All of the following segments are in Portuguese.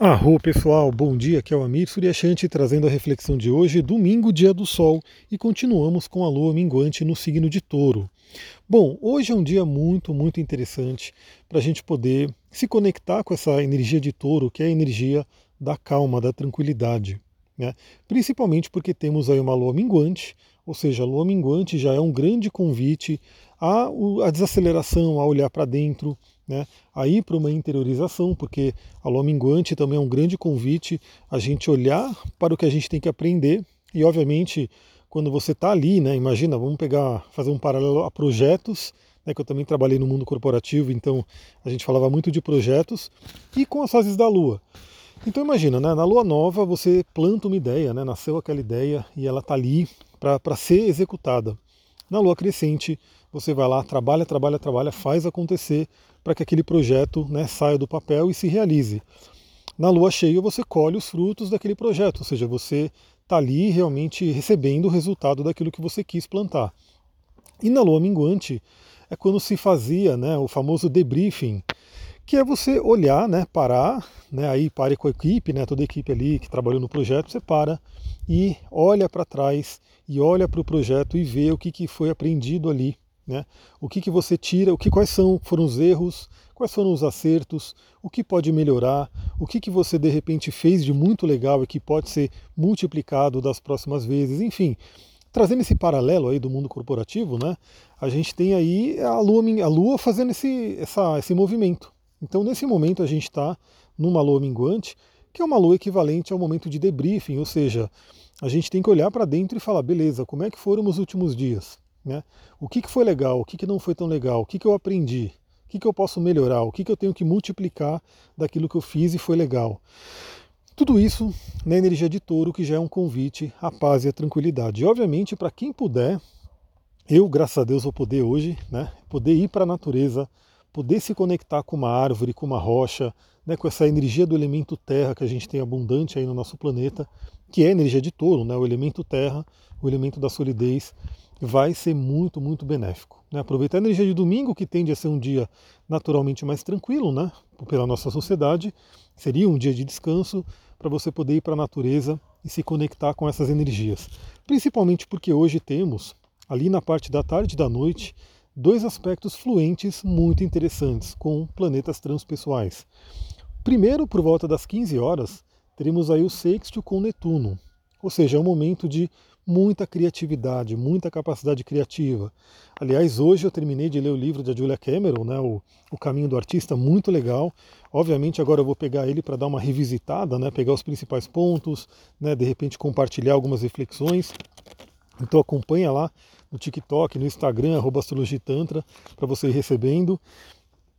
Arro pessoal, bom dia, aqui é o Amir Suryashanti trazendo a reflexão de hoje, domingo, dia do sol, e continuamos com a lua minguante no signo de touro. Bom, hoje é um dia muito, muito interessante para a gente poder se conectar com essa energia de touro, que é a energia da calma, da tranquilidade. Né? Principalmente porque temos aí uma lua minguante, ou seja, a lua minguante já é um grande convite à, à desaceleração, a olhar para dentro, né, a ir para uma interiorização, porque a lua minguante também é um grande convite a gente olhar para o que a gente tem que aprender e, obviamente, quando você está ali, né, imagina, vamos pegar, fazer um paralelo a projetos, né, que eu também trabalhei no mundo corporativo, então a gente falava muito de projetos, e com as fases da lua. Então imagina, né, na lua nova você planta uma ideia, né, nasceu aquela ideia e ela está ali para ser executada. Na lua crescente, você vai lá, trabalha, trabalha, trabalha, faz acontecer para que aquele projeto né, saia do papel e se realize. Na lua cheia, você colhe os frutos daquele projeto, ou seja, você está ali realmente recebendo o resultado daquilo que você quis plantar. E na lua minguante é quando se fazia né, o famoso debriefing, que é você olhar, né, parar, né, aí pare com a equipe, né, toda a equipe ali que trabalhou no projeto, você para e olha para trás e olha para o projeto e vê o que, que foi aprendido ali, né? O que, que você tira, o que quais são foram os erros, quais foram os acertos, o que pode melhorar, o que, que você de repente fez de muito legal e que pode ser multiplicado das próximas vezes, enfim. Trazendo esse paralelo aí do mundo corporativo, né? A gente tem aí a lua, a lua fazendo esse, essa, esse movimento. Então, nesse momento, a gente está numa lua minguante, que é uma lua equivalente ao momento de debriefing, ou seja, a gente tem que olhar para dentro e falar, beleza, como é que foram os últimos dias? Né? O que, que foi legal, o que, que não foi tão legal, o que, que eu aprendi, o que, que eu posso melhorar, o que, que eu tenho que multiplicar daquilo que eu fiz e foi legal. Tudo isso na energia de touro, que já é um convite à paz e à tranquilidade. E, obviamente, para quem puder, eu, graças a Deus, vou poder hoje, né, poder ir para a natureza, poder se conectar com uma árvore, com uma rocha, né, com essa energia do elemento terra que a gente tem abundante aí no nosso planeta, que é a energia de touro, né, o elemento terra, o elemento da solidez, vai ser muito, muito benéfico. Né? Aproveitar a energia de domingo, que tende a ser um dia naturalmente mais tranquilo né? pela nossa sociedade, seria um dia de descanso para você poder ir para a natureza e se conectar com essas energias. Principalmente porque hoje temos, ali na parte da tarde e da noite, dois aspectos fluentes muito interessantes com planetas transpessoais. Primeiro, por volta das 15 horas, teremos aí o sexto com Netuno, ou seja, é um momento de muita criatividade, muita capacidade criativa. Aliás, hoje eu terminei de ler o livro da Julia Cameron, né, o, o Caminho do Artista, muito legal. Obviamente agora eu vou pegar ele para dar uma revisitada, né, pegar os principais pontos, né, de repente compartilhar algumas reflexões. Então acompanha lá no TikTok, no Instagram, astrologitantra, para você ir recebendo.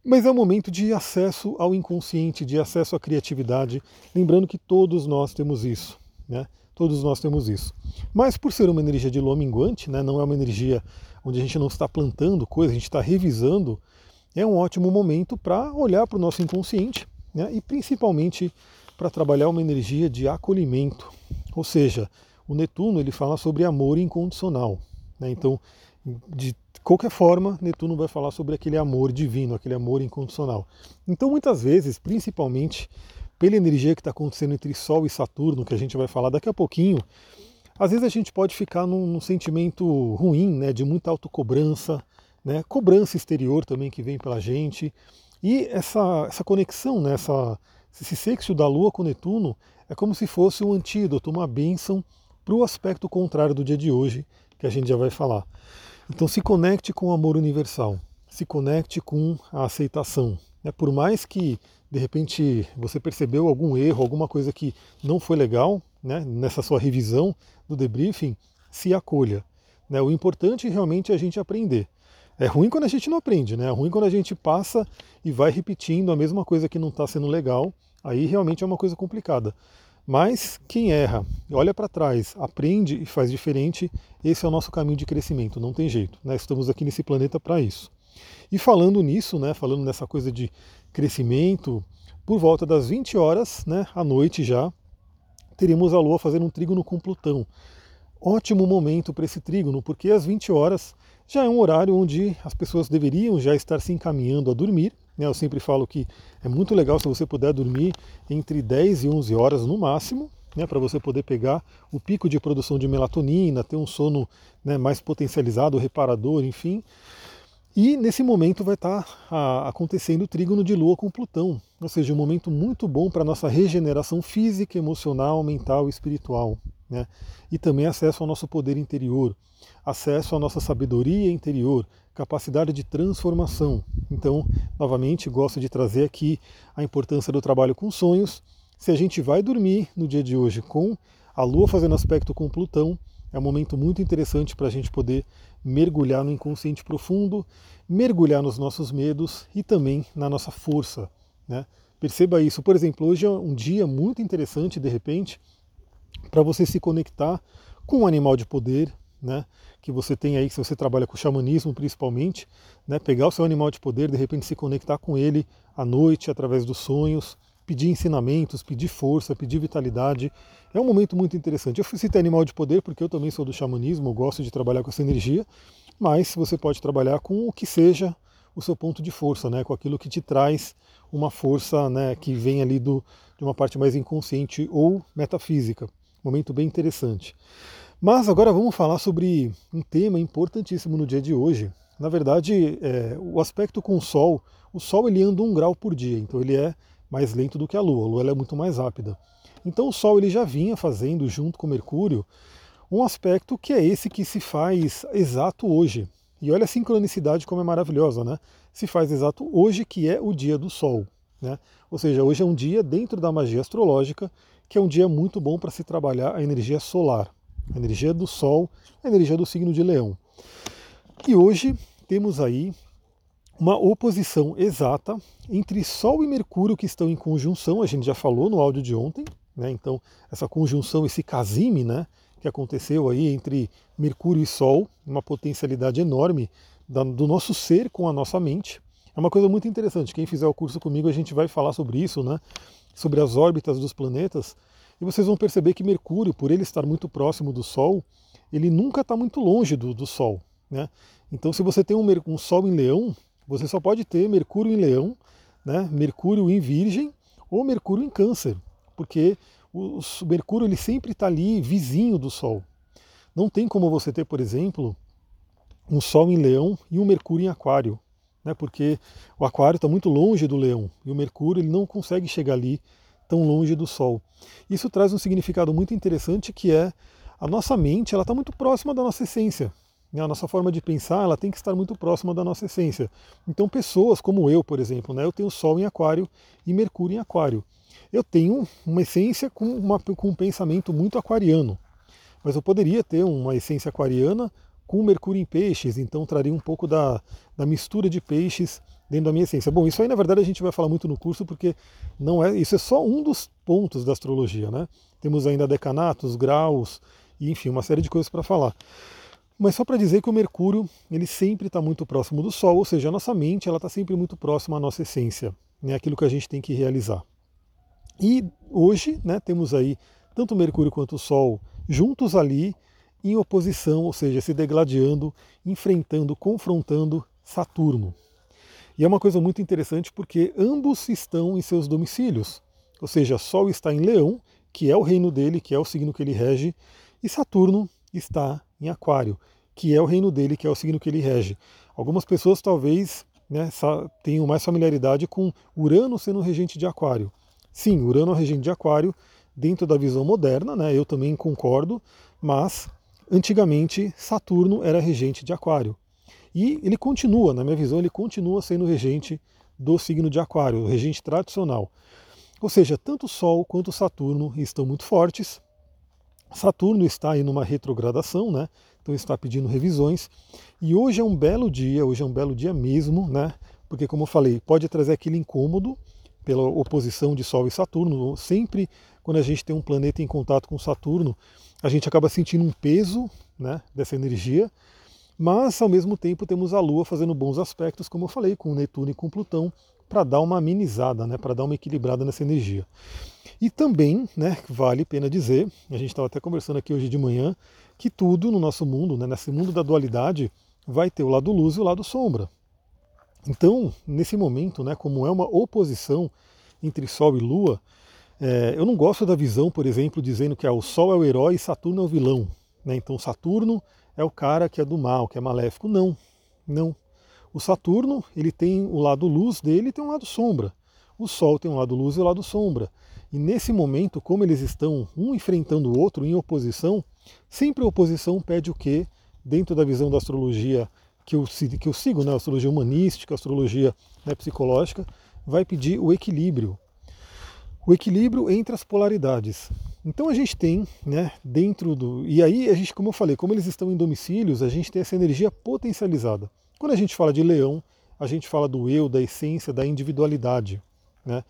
Mas é um momento de acesso ao inconsciente, de acesso à criatividade, lembrando que todos nós temos isso. Né? Todos nós temos isso. Mas por ser uma energia de lua minguante, né, não é uma energia onde a gente não está plantando coisas, a gente está revisando, é um ótimo momento para olhar para o nosso inconsciente né, e principalmente para trabalhar uma energia de acolhimento. Ou seja, o Netuno ele fala sobre amor incondicional. Né, então, de qualquer forma, Netuno vai falar sobre aquele amor divino, aquele amor incondicional. Então, muitas vezes, principalmente pela energia que está acontecendo entre Sol e Saturno, que a gente vai falar daqui a pouquinho, às vezes a gente pode ficar num, num sentimento ruim, né, de muita autocobrança, né, cobrança exterior também que vem pela gente. E essa, essa conexão, né, essa, esse sexto da Lua com Netuno é como se fosse um antídoto, uma bênção para o aspecto contrário do dia de hoje, que a gente já vai falar. Então se conecte com o amor universal, se conecte com a aceitação. Né? Por mais que de repente você percebeu algum erro, alguma coisa que não foi legal né, nessa sua revisão do debriefing, se acolha. Né? O importante realmente é a gente aprender. É ruim quando a gente não aprende, né? É ruim quando a gente passa e vai repetindo a mesma coisa que não está sendo legal. Aí realmente é uma coisa complicada. Mas quem erra, olha para trás, aprende e faz diferente, esse é o nosso caminho de crescimento, não tem jeito. Né? Estamos aqui nesse planeta para isso. E falando nisso, né, falando nessa coisa de crescimento, por volta das 20 horas, né, à noite já, teríamos a Lua fazendo um trígono com Plutão. Ótimo momento para esse trígono, porque às 20 horas já é um horário onde as pessoas deveriam já estar se encaminhando a dormir, Né? Eu sempre falo que é muito legal se você puder dormir entre 10 e 11 horas no máximo, né, para você poder pegar o pico de produção de melatonina, ter um sono né, mais potencializado, reparador, enfim. E nesse momento vai estar tá, acontecendo o trígono de Lua com Plutão, ou seja, um momento muito bom para a nossa regeneração física, emocional, mental e espiritual. Né? E também acesso ao nosso poder interior, acesso à nossa sabedoria interior, capacidade de transformação. Então, novamente, gosto de trazer aqui a importância do trabalho com sonhos. Se a gente vai dormir no dia de hoje com a Lua fazendo aspecto com Plutão, é um momento muito interessante para a gente poder mergulhar no inconsciente profundo, mergulhar nos nossos medos e também na nossa força. Né? Perceba isso. Por exemplo, hoje é um dia muito interessante, de repente, para você se conectar com um animal de poder, né? que você tem aí, se você trabalha com xamanismo principalmente, né? pegar o seu animal de poder, de repente se conectar com ele à noite, através dos sonhos, pedir ensinamentos, pedir força, pedir vitalidade. É um momento muito interessante. Eu citei animal de poder porque eu também sou do xamanismo, eu gosto de trabalhar com essa energia, mas você pode trabalhar com o que seja o seu ponto de força, né? com aquilo que te traz uma força né, que vem ali do, de uma parte mais inconsciente ou metafísica. Momento bem interessante. Mas agora vamos falar sobre um tema importantíssimo no dia de hoje. Na verdade, é, o aspecto com o Sol, o Sol ele anda um grau por dia, então ele é mais lento do que a Lua. A Lua é muito mais rápida. Então o Sol ele já vinha fazendo, junto com Mercúrio, um aspecto que é esse que se faz exato hoje. E olha a sincronicidade como é maravilhosa, né? Se faz exato hoje, que é o dia do Sol. Né? Ou seja, hoje é um dia dentro da magia astrológica, que é um dia muito bom para se trabalhar a energia solar, a energia do Sol, a energia do signo de Leão. E hoje temos aí uma oposição exata entre Sol e Mercúrio que estão em conjunção, a gente já falou no áudio de ontem, né? então essa conjunção, esse casime né, que aconteceu aí entre Mercúrio e Sol, uma potencialidade enorme do nosso ser com a nossa mente. É uma coisa muito interessante, quem fizer o curso comigo a gente vai falar sobre isso, né? sobre as órbitas dos planetas, e vocês vão perceber que Mercúrio, por ele estar muito próximo do Sol, ele nunca está muito longe do, do Sol. Né? Então se você tem um, um Sol em Leão, você só pode ter Mercúrio em Leão, né, Mercúrio em Virgem ou Mercúrio em Câncer, porque o, Mercúrio ele sempre está ali vizinho do Sol. Não tem como você ter, por exemplo, um Sol em Leão e um Mercúrio em Aquário, né, porque o Aquário está muito longe do Leão e o Mercúrio ele não consegue chegar ali tão longe do Sol. Isso traz um significado muito interessante que é a nossa mente ela está muito próxima da nossa essência. Né, a nossa forma de pensar ela tem que estar muito próxima da nossa essência. Então, pessoas como eu, por exemplo, né, eu tenho Sol em Aquário e Mercúrio em Aquário. Eu tenho uma essência com, uma, com um pensamento muito aquariano, mas eu poderia ter uma essência aquariana com Mercúrio em peixes, então traria um pouco da, da mistura de peixes dentro da minha essência. Bom, isso aí na verdade a gente vai falar muito no curso porque não é, isso é só um dos pontos da astrologia, né? Temos ainda decanatos, graus, e, enfim, uma série de coisas para falar. Mas só para dizer que o Mercúrio ele sempre está muito próximo do Sol, ou seja, a nossa mente ela está sempre muito próxima à nossa essência, né, aquilo que a gente tem que realizar. E hoje né, temos aí tanto o Mercúrio quanto o Sol juntos ali em oposição, ou seja, se degladiando, enfrentando, confrontando Saturno. E é uma coisa muito interessante porque ambos estão em seus domicílios, ou seja, Sol está em Leão, que é o reino dele, que é o signo que ele rege, e Saturno está em Aquário, que é o reino dele, que é o signo que ele rege. Algumas pessoas talvez né, tenham mais familiaridade com Urano sendo regente de Aquário. Sim, Urano é regente de Aquário, dentro da visão moderna, né, eu também concordo, mas antigamente Saturno era regente de Aquário. E ele continua, na minha visão, ele continua sendo regente do signo de Aquário, o regente tradicional. Ou seja, tanto Sol quanto Saturno estão muito fortes, Saturno está aí numa retrogradação, né? Então está pedindo revisões. E hoje é um belo dia, hoje é um belo dia mesmo, né? Porque como eu falei, pode trazer aquele incômodo pela oposição de Sol e Saturno. Sempre quando a gente tem um planeta em contato com Saturno, a gente acaba sentindo um peso, né, dessa energia. Mas ao mesmo tempo temos a Lua fazendo bons aspectos, como eu falei, com Netuno e com Plutão, para dar uma amenizada, né, para dar uma equilibrada nessa energia. E também, né, vale pena dizer, a gente estava até conversando aqui hoje de manhã, que tudo no nosso mundo, né, nesse mundo da dualidade, vai ter o lado luz e o lado sombra. Então, nesse momento, né, como é uma oposição entre Sol e Lua, é, eu não gosto da visão, por exemplo, dizendo que ah, o Sol é o herói e Saturno é o vilão. Né? Então, Saturno é o cara que é do mal, que é maléfico. Não, não. O Saturno ele tem o lado luz dele e tem um lado sombra. O Sol tem um lado luz e um lado sombra. E nesse momento, como eles estão um enfrentando o outro em oposição, sempre a oposição pede o quê? Dentro da visão da astrologia que eu, que eu sigo, né, astrologia humanística, astrologia né, psicológica, vai pedir o equilíbrio. O equilíbrio entre as polaridades. Então a gente tem, né, dentro do. E aí a gente, como eu falei, como eles estão em domicílios, a gente tem essa energia potencializada. Quando a gente fala de leão, a gente fala do eu, da essência, da individualidade, né,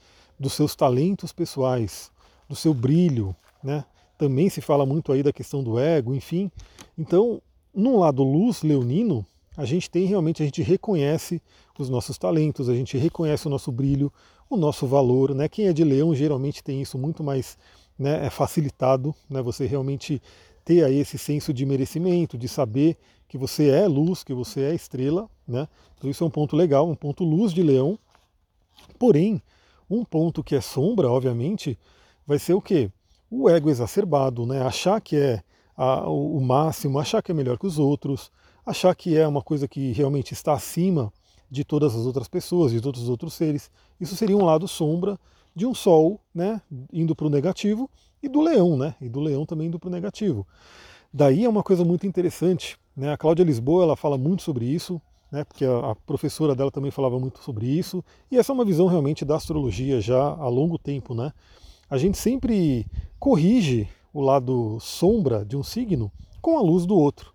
dos seus talentos pessoais, do seu brilho, né? Também se fala muito aí da questão do ego, enfim. Então, num lado luz leonino, a gente tem realmente, a gente reconhece os nossos talentos, a gente reconhece o nosso brilho, o nosso valor. Né? Quem é de leão geralmente tem isso muito mais né, é facilitado, né? você realmente ter aí esse senso de merecimento, de saber que você é luz, que você é estrela. Né? Então isso é um ponto legal, um ponto luz de leão. Porém, um ponto que é sombra, obviamente, vai ser o quê? O ego exacerbado, né? achar que é a, o máximo, achar que é melhor que os outros, achar que é uma coisa que realmente está acima de todas as outras pessoas, de todos os outros seres. Isso seria um lado sombra de um sol, né, indo para o negativo, e do leão, né, e do leão também indo para o negativo. Daí é uma coisa muito interessante, né, a Cláudia Lisboa ela fala muito sobre isso, né, porque a, professora dela também falava muito sobre isso, e essa é uma visão realmente da astrologia já há longo tempo, né. A gente sempre corrige o lado sombra de um signo com a luz do outro.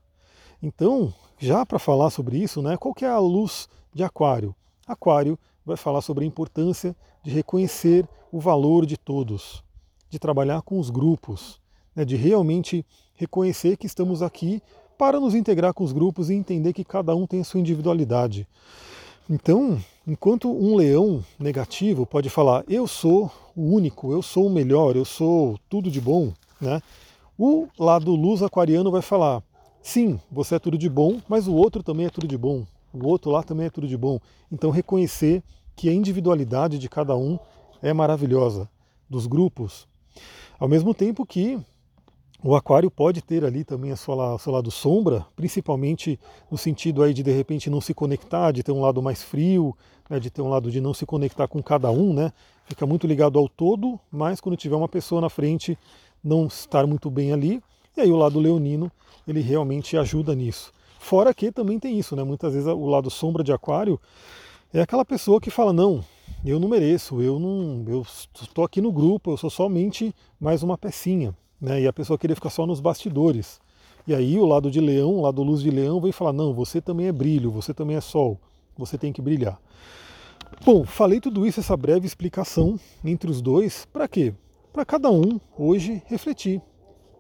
Então, já para falar sobre isso, né, qual que é a luz de Aquário? Aquário vai falar sobre a importância de reconhecer o valor de todos, de trabalhar com os grupos, né, de realmente reconhecer que estamos aqui para nos integrar com os grupos e entender que cada um tem a sua individualidade. Então, enquanto um leão negativo pode falar eu sou o único, eu sou o melhor, eu sou tudo de bom, né? O lado luz aquariano vai falar Sim, você é tudo de bom, mas o outro também é tudo de bom. O outro lá também é tudo de bom. Então reconhecer que a individualidade de cada um é maravilhosa, dos grupos. Ao mesmo tempo que o aquário pode ter ali também a sua, lado sombra, principalmente no sentido aí de de repente não se conectar, de ter um lado mais frio, né, de ter um lado de não se conectar com cada um, né? Fica muito ligado ao todo, mas quando tiver uma pessoa na frente, não estar muito bem ali. E aí o lado leonino ele realmente ajuda nisso. Fora que também tem isso, né? Muitas vezes o lado sombra de aquário é aquela pessoa que fala, não, eu não mereço, eu não, eu estou aqui no grupo, eu sou somente mais uma pecinha, né? E a pessoa querer ficar só nos bastidores. E aí o lado de leão, o lado luz de leão, vem falar, não, você também é brilho, você também é sol, você tem que brilhar. Bom, falei tudo isso, essa breve explicação entre os dois, para quê? Para cada um hoje refletir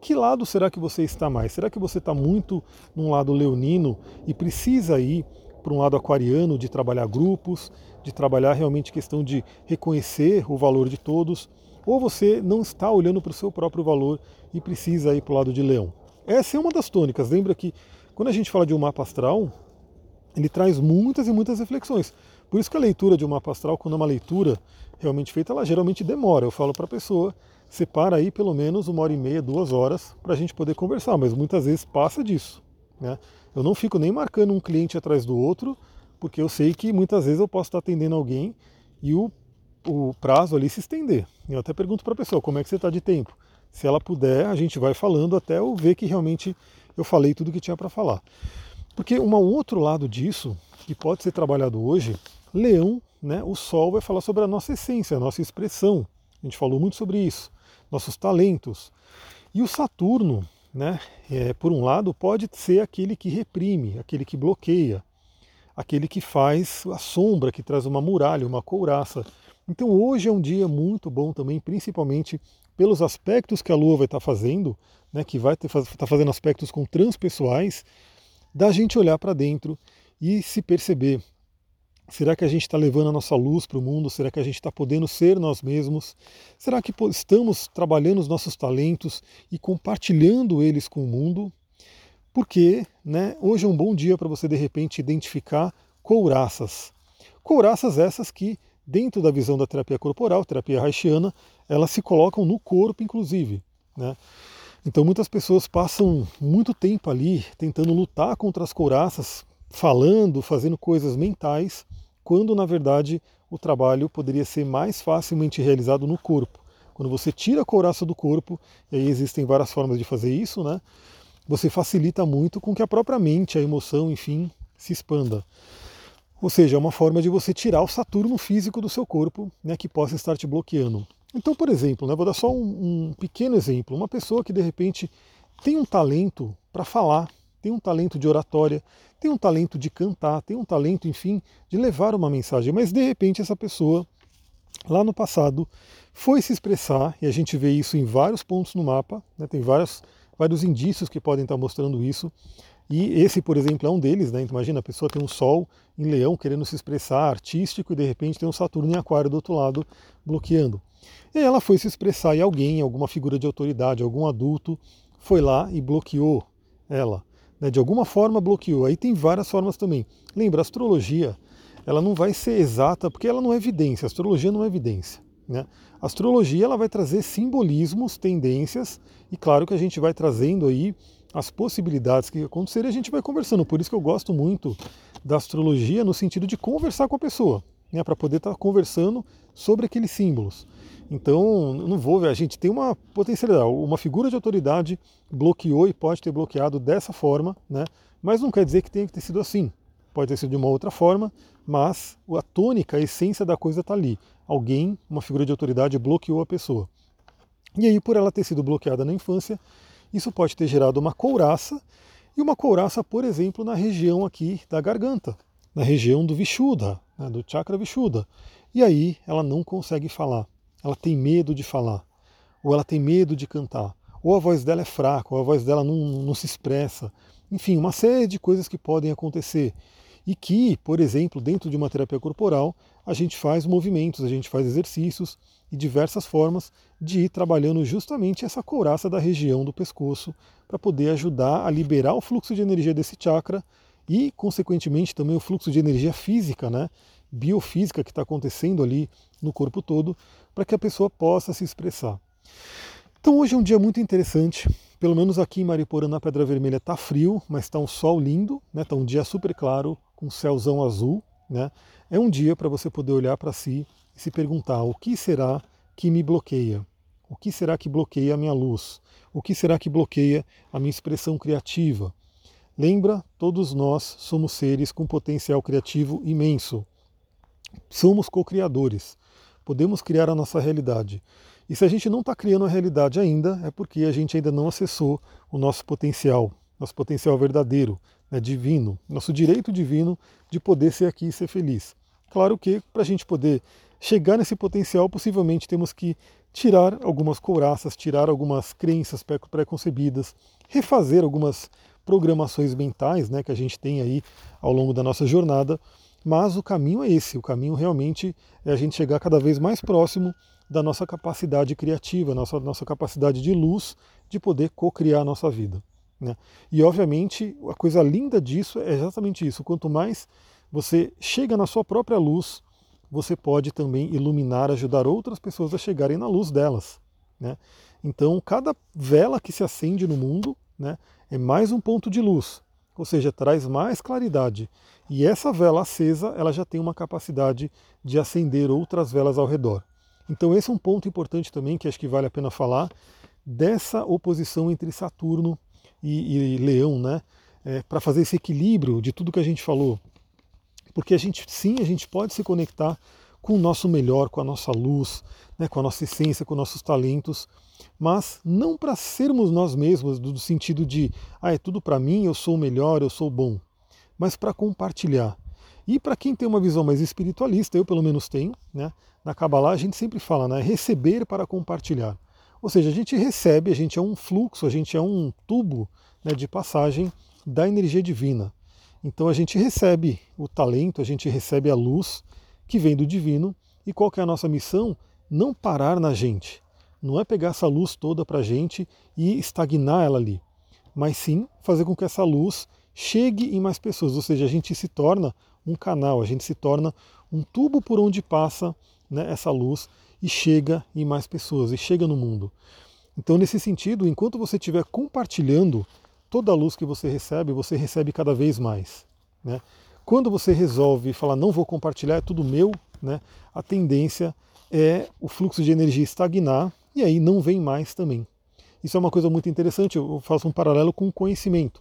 que lado será que você está mais? Será que você está muito num lado leonino e precisa ir para um lado aquariano de trabalhar grupos, de trabalhar realmente questão de reconhecer o valor de todos? Ou você não está olhando para o seu próprio valor e precisa ir para o lado de leão? Essa é uma das tônicas. Lembra que quando a gente fala de um mapa astral, ele traz muitas e muitas reflexões. Por isso que a leitura de um mapa astral, quando é uma leitura realmente feita, ela geralmente demora. Eu falo para a pessoa separa aí pelo menos uma hora e meia, duas horas para a gente poder conversar, mas muitas vezes passa disso. Né? Eu não fico nem marcando um cliente atrás do outro, porque eu sei que muitas vezes eu posso estar atendendo alguém e o, o prazo ali se estender. Eu até pergunto para a pessoa como é que você está de tempo. Se ela puder, a gente vai falando até eu ver que realmente eu falei tudo que tinha para falar. Porque um outro lado disso, que pode ser trabalhado hoje, leão, né, o sol vai falar sobre a nossa essência, a nossa expressão. A gente falou muito sobre isso nossos talentos. E o Saturno, né, é, por um lado, pode ser aquele que reprime, aquele que bloqueia, aquele que faz a sombra, que traz uma muralha, uma couraça. Então hoje é um dia muito bom também, principalmente pelos aspectos que a Lua vai estar fazendo, né, que vai estar tá fazendo aspectos com transpessoais, da gente olhar para dentro e se perceber Será que a gente está levando a nossa luz para o mundo? Será que a gente está podendo ser nós mesmos? Será que estamos trabalhando os nossos talentos e compartilhando eles com o mundo? Porque né, hoje é um bom dia para você de repente identificar couraças. Couraças essas que, dentro da visão da terapia corporal, terapia haitiana, elas se colocam no corpo, inclusive. Né? Então muitas pessoas passam muito tempo ali tentando lutar contra as couraças, falando, fazendo coisas mentais, quando na verdade o trabalho poderia ser mais facilmente realizado no corpo. Quando você tira a couraça do corpo, e aí existem várias formas de fazer isso, né? Você facilita muito com que a própria mente, a emoção, enfim, se expanda. Ou seja, é uma forma de você tirar o Saturno físico do seu corpo, né, que possa estar te bloqueando. Então, por exemplo, né, vou dar só um, um pequeno exemplo. Uma pessoa que de repente tem um talento para falar, tem um talento de oratória, tem um talento de cantar, tem um talento, enfim, de levar uma mensagem, mas de repente essa pessoa, lá no passado, foi se expressar, e a gente vê isso em vários pontos no mapa, né, tem vários, vários indícios que podem estar mostrando isso, e esse, por exemplo, é um deles, né? Então, imagina, a pessoa tem um Sol em Leão querendo se expressar artístico e de repente tem um Saturno em Aquário do outro lado bloqueando. E aí ela foi se expressar e alguém, alguma figura de autoridade, algum adulto, foi lá e bloqueou ela. Né? De alguma forma bloqueou. Aí tem várias formas também. Lembra, a astrologia, ela não vai ser exata, porque ela não é evidência. A astrologia não é evidência. Né? A astrologia ela vai trazer simbolismos, tendências, e claro que a gente vai trazendo aí as possibilidades que acontecerem, a gente vai conversando. Por isso que eu gosto muito da astrologia no sentido de conversar com a pessoa, né, para poder estar tá conversando sobre aqueles símbolos. Então, não vou ver, a gente tem uma potencialidade, uma figura de autoridade bloqueou e pode ter bloqueado dessa forma, né? mas não quer dizer que tenha que ter sido assim. Pode ter sido de uma outra forma, mas a tônica, a essência da coisa está ali. Alguém, uma figura de autoridade, bloqueou a pessoa. E aí, por ela ter sido bloqueada na infância, isso pode ter gerado uma couraça, e uma couraça, por exemplo, na região aqui da garganta, na região do Vishuddha, né, do chakra Vishuddha. E aí ela não consegue falar, ela tem medo de falar, ou ela tem medo de cantar, ou a voz dela é fraca, ou a voz dela não, não se expressa. Enfim, uma série de coisas que podem acontecer. E que, por exemplo, dentro de uma terapia corporal, a gente faz movimentos, a gente faz exercícios e diversas formas de ir trabalhando justamente essa couraça da região do pescoço para poder ajudar a liberar o fluxo de energia desse chakra e, consequentemente, também o fluxo de energia física, né, biofísica que está acontecendo ali no corpo todo, para que a pessoa possa se expressar. Então hoje é um dia muito interessante, pelo menos aqui em Mariporã, na Pedra Vermelha, está frio, mas está um sol lindo, né, tá um dia super claro, com céuzão azul. Né? É um dia para você poder olhar para si e se perguntar o que será que me bloqueia? O que será que bloqueia a minha luz? O que será que bloqueia a minha expressão criativa? Lembra, todos nós somos seres com potencial criativo imenso. Somos co-criadores. Podemos criar a nossa realidade. E se a gente não está criando a realidade ainda, é porque a gente ainda não acessou o nosso potencial, nosso potencial verdadeiro, né, divino, nosso direito divino de poder ser aqui e ser feliz. Claro que para a gente poder chegar nesse potencial, possivelmente temos que tirar algumas couraças, tirar algumas crenças pré-concebidas, refazer algumas programações mentais né, que a gente tem aí ao longo da nossa jornada, mas o caminho é esse, o caminho realmente é a gente chegar cada vez mais próximo da nossa capacidade criativa, nossa, nossa capacidade de luz de poder co-criar a nossa vida. Né? E obviamente a coisa linda disso é exatamente isso, quanto mais você chega na sua própria luz, você pode também iluminar, ajudar outras pessoas a chegarem na luz delas. Né? Então, cada vela que se acende no mundo né, é mais um ponto de luz, ou seja, traz mais claridade. E essa vela acesa, ela já tem uma capacidade de acender outras velas ao redor. Então, esse é um ponto importante também que acho que vale a pena falar dessa oposição entre Saturno e, e Leão, né? É, para fazer esse equilíbrio de tudo que a gente falou porque a gente sim, a gente pode se conectar com o nosso melhor, com a nossa luz, né, com a nossa essência, com nossos talentos, mas não para sermos nós mesmos, no sentido de, ah, é tudo para mim, eu sou o melhor, eu sou bom, mas para compartilhar. E para quem tem uma visão mais espiritualista, eu pelo menos tenho, né, na Kabbalah a gente sempre fala, né, receber para compartilhar. Ou seja, a gente recebe, a gente é um fluxo, a gente é um tubo né, de passagem da energia divina. Então a gente recebe o talento, a gente recebe a luz que vem do divino. E qual que é a nossa missão? Não parar na gente. Não é pegar essa luz toda para a gente e estagnar ela ali, mas sim fazer com que essa luz chegue em mais pessoas, ou seja, a gente se torna um canal, a gente se torna um tubo por onde passa né, essa luz e chega em mais pessoas, e chega no mundo. Então, nesse sentido, enquanto você estiver compartilhando toda a luz que você recebe, você recebe cada vez mais. Né? Quando você resolve falar, não vou compartilhar, é tudo meu, né? a tendência é o fluxo de energia estagnar e aí não vem mais também. Isso é uma coisa muito interessante, eu faço um paralelo com o conhecimento.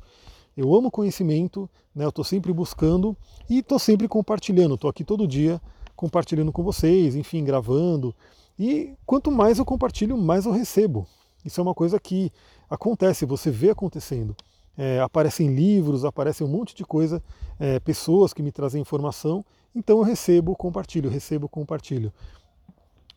Eu amo conhecimento, né? eu estou sempre buscando e estou sempre compartilhando. Estou aqui todo dia compartilhando com vocês, enfim, gravando. E quanto mais eu compartilho, mais eu recebo. Isso é uma coisa que acontece, você vê acontecendo. É, aparecem livros, aparecem um monte de coisa, é, pessoas que me trazem informação, então eu recebo, compartilho, recebo, compartilho.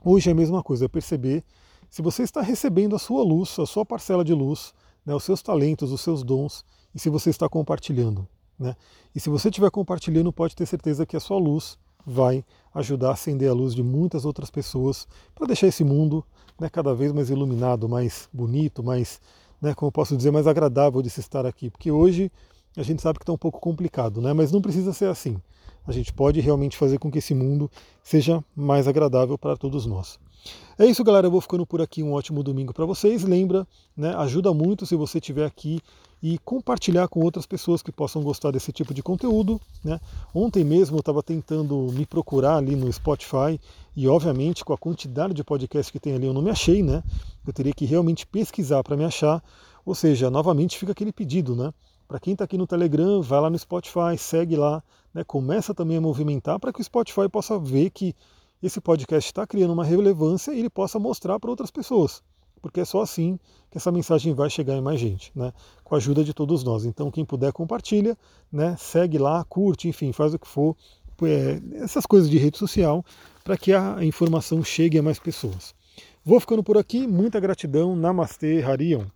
Hoje é a mesma coisa, é perceber se você está recebendo a sua luz, a sua parcela de luz, né, os seus talentos, os seus dons, e se você está compartilhando. Né? E se você estiver compartilhando, pode ter certeza que a sua luz vai ajudar a acender a luz de muitas outras pessoas para deixar esse mundo né, cada vez mais iluminado, mais bonito, mais, né, como eu posso dizer, mais agradável de se estar aqui. Porque hoje a gente sabe que está um pouco complicado, né, mas não precisa ser assim. A gente pode realmente fazer com que esse mundo seja mais agradável para todos nós. É isso, galera. Eu vou ficando por aqui. Um ótimo domingo para vocês. Lembra, né, ajuda muito se você estiver aqui e compartilhar com outras pessoas que possam gostar desse tipo de conteúdo. Né? Ontem mesmo eu estava tentando me procurar ali no Spotify e, obviamente, com a quantidade de podcasts que tem ali, eu não me achei, né? Eu teria que realmente pesquisar para me achar. Ou seja, novamente fica aquele pedido, né? Para quem está aqui no Telegram, vai lá no Spotify, segue lá, né? começa também a movimentar para que o Spotify possa ver que esse podcast está criando uma relevância e ele possa mostrar para outras pessoas. Porque é só assim que essa mensagem vai chegar em mais gente, né? com a ajuda de todos nós. Então, quem puder, compartilha, né? segue lá, curte, enfim, faz o que for, é, essas coisas de rede social, para que a informação chegue a mais pessoas. Vou ficando por aqui, muita gratidão, Namastê, Harion.